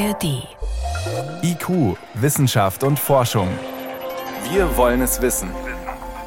ARD. IQ, Wissenschaft und Forschung. Wir wollen es wissen.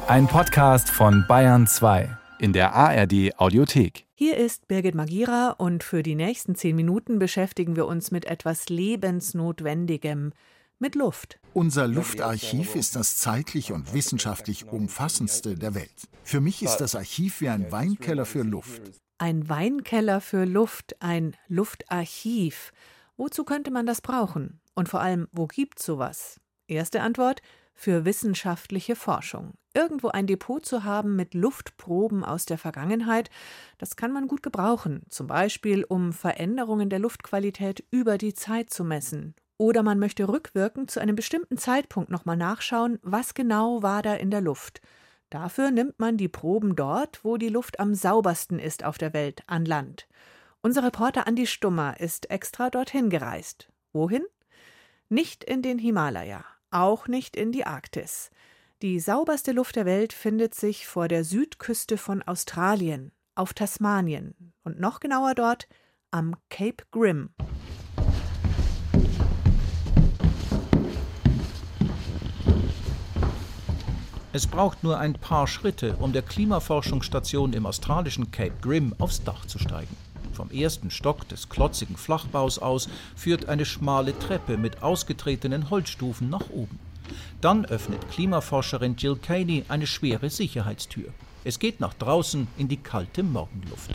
Ein Podcast von Bayern 2 in der ARD Audiothek. Hier ist Birgit Magira und für die nächsten zehn Minuten beschäftigen wir uns mit etwas Lebensnotwendigem, mit Luft. Unser Luftarchiv ist das zeitlich und wissenschaftlich umfassendste der Welt. Für mich ist das Archiv wie ein Weinkeller für Luft. Ein Weinkeller für Luft, ein Luftarchiv. Wozu könnte man das brauchen? Und vor allem, wo gibt's sowas? Erste Antwort: für wissenschaftliche Forschung. Irgendwo ein Depot zu haben mit Luftproben aus der Vergangenheit, das kann man gut gebrauchen, zum Beispiel um Veränderungen der Luftqualität über die Zeit zu messen. Oder man möchte rückwirkend zu einem bestimmten Zeitpunkt nochmal nachschauen, was genau war da in der Luft. Dafür nimmt man die Proben dort, wo die Luft am saubersten ist auf der Welt, an Land. Unser Reporter Andi Stummer ist extra dorthin gereist. Wohin? Nicht in den Himalaya, auch nicht in die Arktis. Die sauberste Luft der Welt findet sich vor der Südküste von Australien, auf Tasmanien und noch genauer dort am Cape Grim. Es braucht nur ein paar Schritte, um der Klimaforschungsstation im australischen Cape Grim aufs Dach zu steigen. Vom ersten Stock des klotzigen Flachbaus aus führt eine schmale Treppe mit ausgetretenen Holzstufen nach oben. Dann öffnet Klimaforscherin Jill Caney eine schwere Sicherheitstür. Es geht nach draußen in die kalte Morgenluft.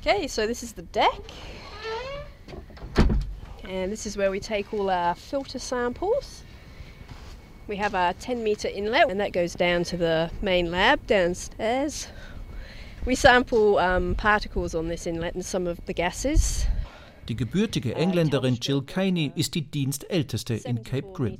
Okay, so this is the deck. And this is where we take all our filter samples. We have a 10 meter inlet, and that goes down to the main lab downstairs. We sample um, particles on this inlet and some of the gases. Die gebürtige Engländerin Jill Caney ist die Dienstälteste in Cape Grim.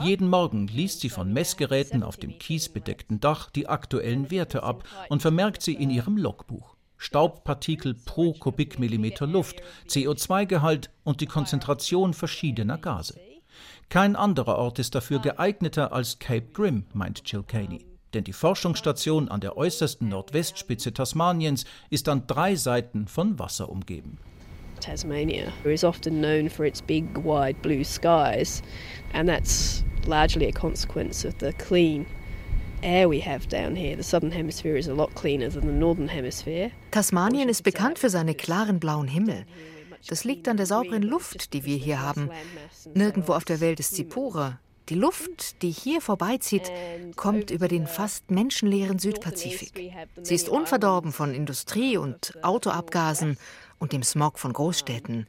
Jeden Morgen liest sie von Messgeräten auf dem kiesbedeckten Dach die aktuellen Werte ab und vermerkt sie in ihrem Logbuch. Staubpartikel pro Kubikmillimeter Luft, CO2-Gehalt und die Konzentration verschiedener Gase. Kein anderer Ort ist dafür geeigneter als Cape Grim, meint Jill Caney. Denn die Forschungsstation an der äußersten Nordwestspitze Tasmaniens ist an drei Seiten von Wasser umgeben. Tasmania is often known for its big, wide blue skies, and that's largely a consequence of the clean air we have down here. The southern hemisphere is a lot cleaner than the northern hemisphere. Tasmanien ist bekannt für seine klaren blauen Himmel. Das liegt an der sauberen Luft, die wir hier haben. Nirgendwo auf der Welt ist sie purer. Die Luft, die hier vorbeizieht, kommt über den fast menschenleeren Südpazifik. Sie ist unverdorben von Industrie und Autoabgasen und dem Smog von Großstädten.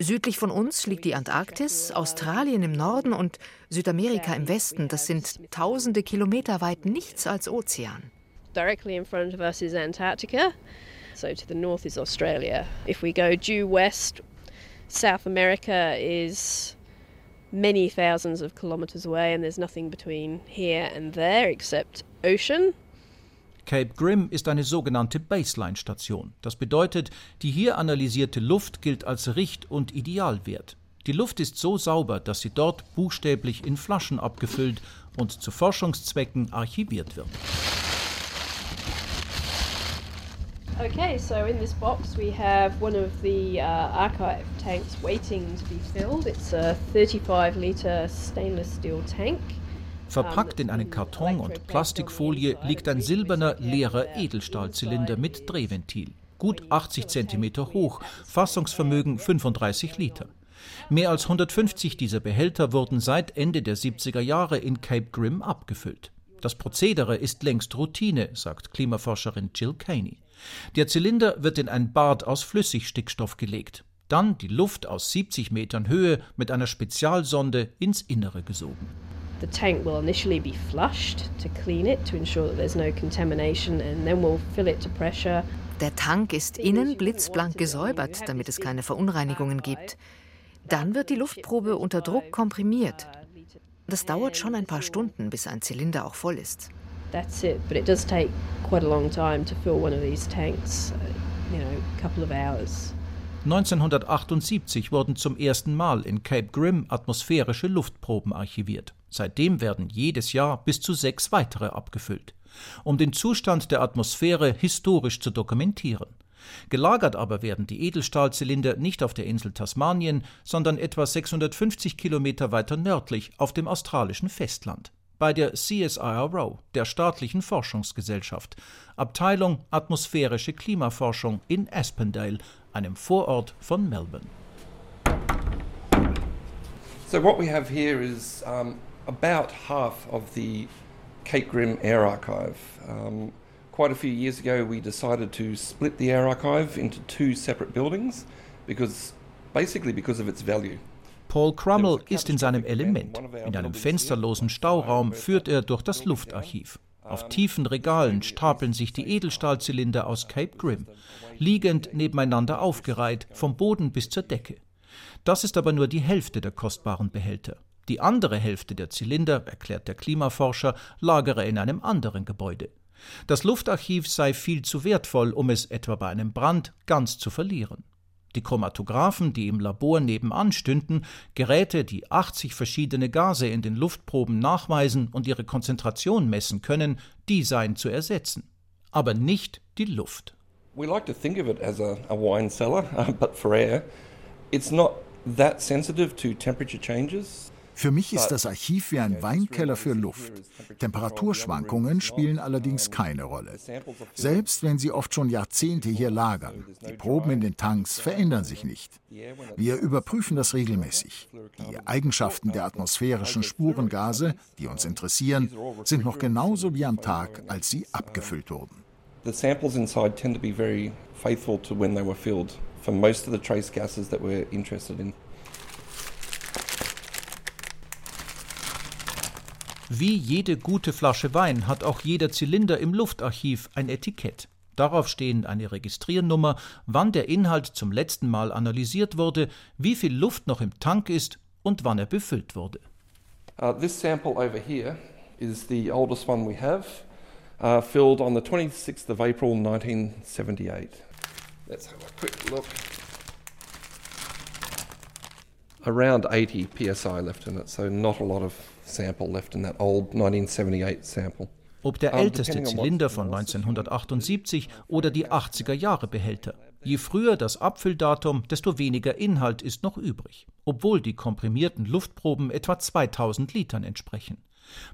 Südlich von uns liegt die Antarktis, Australien im Norden und Südamerika im Westen. Das sind tausende Kilometer weit nichts als Ozean. Directly in front of us is Antarctica. So to the north is Australia. If we go due west, South America is many thousands of kilometers away, and there's nothing between here and there except ocean. Cape Grim ist eine sogenannte Baseline-Station. Das bedeutet, die hier analysierte Luft gilt als Richt- und Idealwert. Die Luft ist so sauber, dass sie dort buchstäblich in Flaschen abgefüllt und zu Forschungszwecken archiviert wird. Okay, so in this box we have one of the uh, archive tanks waiting to be filled. It's a 35 liter stainless steel tank. Verpackt in einen Karton und Plastikfolie liegt ein silberner, leerer Edelstahlzylinder mit Drehventil. Gut 80 cm hoch, Fassungsvermögen 35 Liter. Mehr als 150 dieser Behälter wurden seit Ende der 70er Jahre in Cape Grim abgefüllt. Das Prozedere ist längst Routine, sagt Klimaforscherin Jill Caney. Der Zylinder wird in ein Bad aus Flüssigstickstoff gelegt. Dann die Luft aus 70 Metern Höhe mit einer Spezialsonde ins Innere gesogen. The tank will initially be flushed to clean it to ensure that there's no contamination and then we'll fill it to pressure. Der Tank ist innen blitzblank gesäubert, damit es keine Verunreinigungen gibt. Dann wird die Luftprobe unter Druck komprimiert. Das dauert schon ein paar Stunden, bis ein Zylinder auch voll ist. That's it, but it does take quite a long time to fill one of these tanks, uh, you know, a couple of hours. 1978 wurden zum ersten Mal in Cape Grim atmosphärische Luftproben archiviert. Seitdem werden jedes Jahr bis zu sechs weitere abgefüllt, um den Zustand der Atmosphäre historisch zu dokumentieren. Gelagert aber werden die Edelstahlzylinder nicht auf der Insel Tasmanien, sondern etwa 650 Kilometer weiter nördlich auf dem australischen Festland. Bei der CSIRO, der staatlichen Forschungsgesellschaft, Abteilung Atmosphärische Klimaforschung in Aspendale, einem Vorort von Melbourne. So what we have here is um, about half of the Cape Grim Air Archive. Um, quite a few years ago, we decided to split the air archive into two separate buildings because basically because of its value. Paul Crummell ist in seinem Element. In einem fensterlosen Stauraum führt er durch das Luftarchiv. Auf tiefen Regalen stapeln sich die Edelstahlzylinder aus Cape Grim, liegend nebeneinander aufgereiht, vom Boden bis zur Decke. Das ist aber nur die Hälfte der kostbaren Behälter. Die andere Hälfte der Zylinder, erklärt der Klimaforscher, lagere in einem anderen Gebäude. Das Luftarchiv sei viel zu wertvoll, um es etwa bei einem Brand ganz zu verlieren. Die Chromatographen, die im Labor nebenan stünden, Geräte, die 80 verschiedene Gase in den Luftproben nachweisen und ihre Konzentration messen können, die seien zu ersetzen. Aber nicht die Luft. We like to think of it as a, a wine cellar, but for air. It's not that sensitive to temperature changes. Für mich ist das Archiv wie ein Weinkeller für Luft. Temperaturschwankungen spielen allerdings keine Rolle. Selbst wenn sie oft schon Jahrzehnte hier lagern. Die Proben in den Tanks verändern sich nicht. Wir überprüfen das regelmäßig. Die Eigenschaften der atmosphärischen Spurengase, die uns interessieren, sind noch genauso wie am Tag, als sie abgefüllt wurden. The samples inside tend to be very faithful to when they were filled for most of the trace gases that we're interested in. Wie jede gute Flasche Wein hat auch jeder Zylinder im Luftarchiv ein Etikett. Darauf stehen eine Registriernummer, wann der Inhalt zum letzten Mal analysiert wurde, wie viel Luft noch im Tank ist und wann er befüllt wurde. Uh, this sample over here is the oldest one we have, uh, filled on the 26th of April 1978. Let's have a quick look. Around 80 psi left in it, so not a lot of sample left in that old 1978 sample. Ob der älteste Zylinder von 1978 oder die 80er Jahre Behälter. Je früher das Abfülldatum, desto weniger Inhalt ist noch übrig, obwohl die komprimierten Luftproben etwa 2000 Litern entsprechen.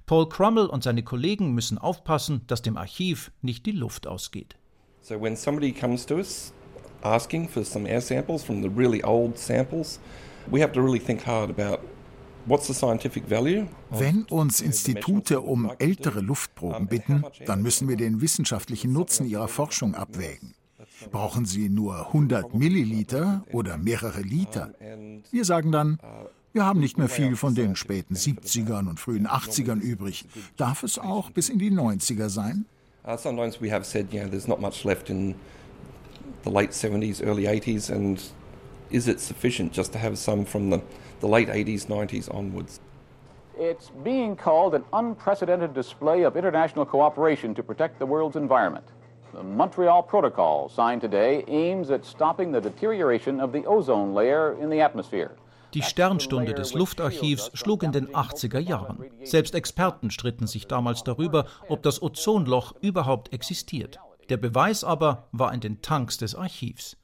Paul Crummell und seine Kollegen müssen aufpassen, dass dem Archiv nicht die Luft ausgeht. So when somebody comes to us asking for some air samples from the really old samples, we have to really think hard about wenn uns Institute um ältere Luftproben bitten, dann müssen wir den wissenschaftlichen Nutzen ihrer Forschung abwägen. Brauchen sie nur 100 Milliliter oder mehrere Liter? Wir sagen dann, wir haben nicht mehr viel von den späten 70ern und frühen 80ern übrig. Darf es auch bis in die 90er sein? Uh, sometimes we have said, you know, there's not much left in the late 70s, early 80s, and is it sufficient just to have some from the the late 80s, 90s onwards. It's being called an unprecedented display of international cooperation to protect the world's environment. The Montreal Protocol, signed today, aims at stopping the deterioration of the ozone layer in the atmosphere. Die Sternstunde des Luftarchivs schlug in den 80er Jahren. Selbst Experten stritten sich damals darüber, ob das Ozonloch überhaupt existiert. Der Beweis aber war in den Tanks des Archivs.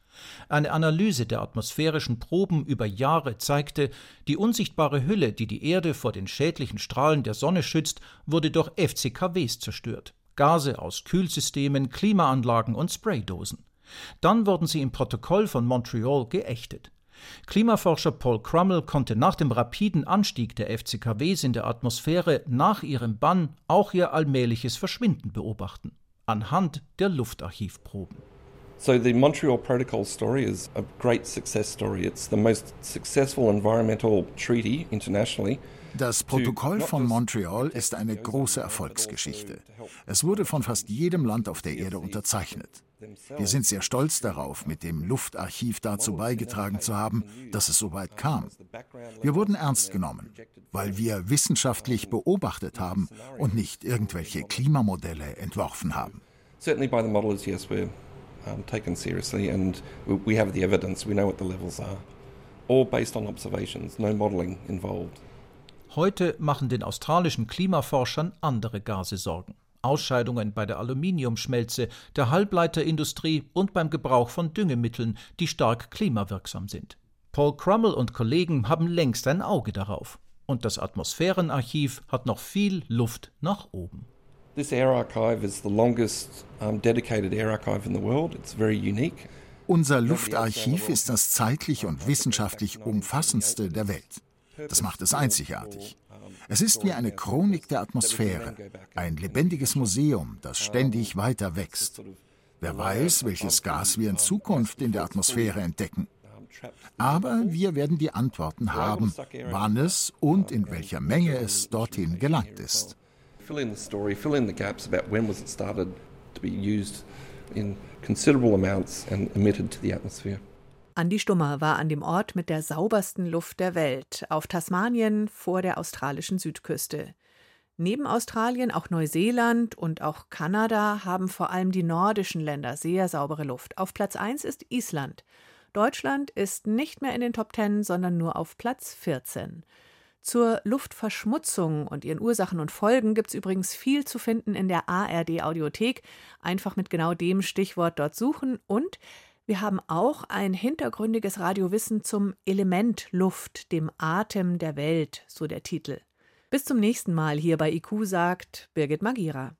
Eine Analyse der atmosphärischen Proben über Jahre zeigte, die unsichtbare Hülle, die die Erde vor den schädlichen Strahlen der Sonne schützt, wurde durch FCKWs zerstört. Gase aus Kühlsystemen, Klimaanlagen und Spraydosen. Dann wurden sie im Protokoll von Montreal geächtet. Klimaforscher Paul Crummell konnte nach dem rapiden Anstieg der FCKWs in der Atmosphäre nach ihrem Bann auch ihr allmähliches Verschwinden beobachten, anhand der Luftarchivproben. So the Montreal Protocol story is a great success story. It's the most successful environmental treaty internationally. Das Protokoll von Montreal ist eine große Erfolgsgeschichte. Es wurde von fast jedem Land auf der Erde unterzeichnet. Wir sind sehr stolz darauf, mit dem Luftarchiv dazu beigetragen zu haben, dass es so weit kam. Wir wurden ernst genommen, weil wir wissenschaftlich beobachtet haben und nicht irgendwelche Klimamodelle entworfen haben. Certainly by the models, yes, we're um, taken seriously, and we have the evidence. We know what the levels are. All based on observations, no modelling involved. Heute machen den australischen Klimaforschern andere Gase Sorgen. Ausscheidungen bei der Aluminiumschmelze, der Halbleiterindustrie und beim Gebrauch von Düngemitteln, die stark klimawirksam sind. Paul Crummell und Kollegen haben längst ein Auge darauf. Und das Atmosphärenarchiv hat noch viel Luft nach oben. This air archive is the longest um, dedicated air archive in the world. It's very unique. Unser Luftarchiv ist das zeitlich und wissenschaftlich umfassendste der Welt. Das macht es einzigartig. Es ist wie eine Chronik der Atmosphäre, ein lebendiges Museum, das ständig weiter wächst. Wer weiß, welches Gas wir in Zukunft in der Atmosphäre entdecken. Aber wir werden die Antworten haben, wann es und in welcher Menge es dorthin gelangt ist. Fill in the story, fill in the gaps about when was it started to be used in considerable amounts and emitted to the atmosphere. Andi Stummer war an dem Ort mit der saubersten Luft der Welt, auf Tasmanien vor der australischen Südküste. Neben Australien auch Neuseeland und auch Kanada haben vor allem die nordischen Länder sehr saubere Luft. Auf Platz 1 ist Island. Deutschland ist nicht mehr in den Top 10, sondern nur auf Platz 14. Zur Luftverschmutzung und ihren Ursachen und Folgen gibt es übrigens viel zu finden in der ARD Audiothek. Einfach mit genau dem Stichwort dort suchen und wir haben auch ein hintergründiges Radiowissen zum Element Luft, dem Atem der Welt, so der Titel. Bis zum nächsten Mal hier bei IQ sagt Birgit Magira.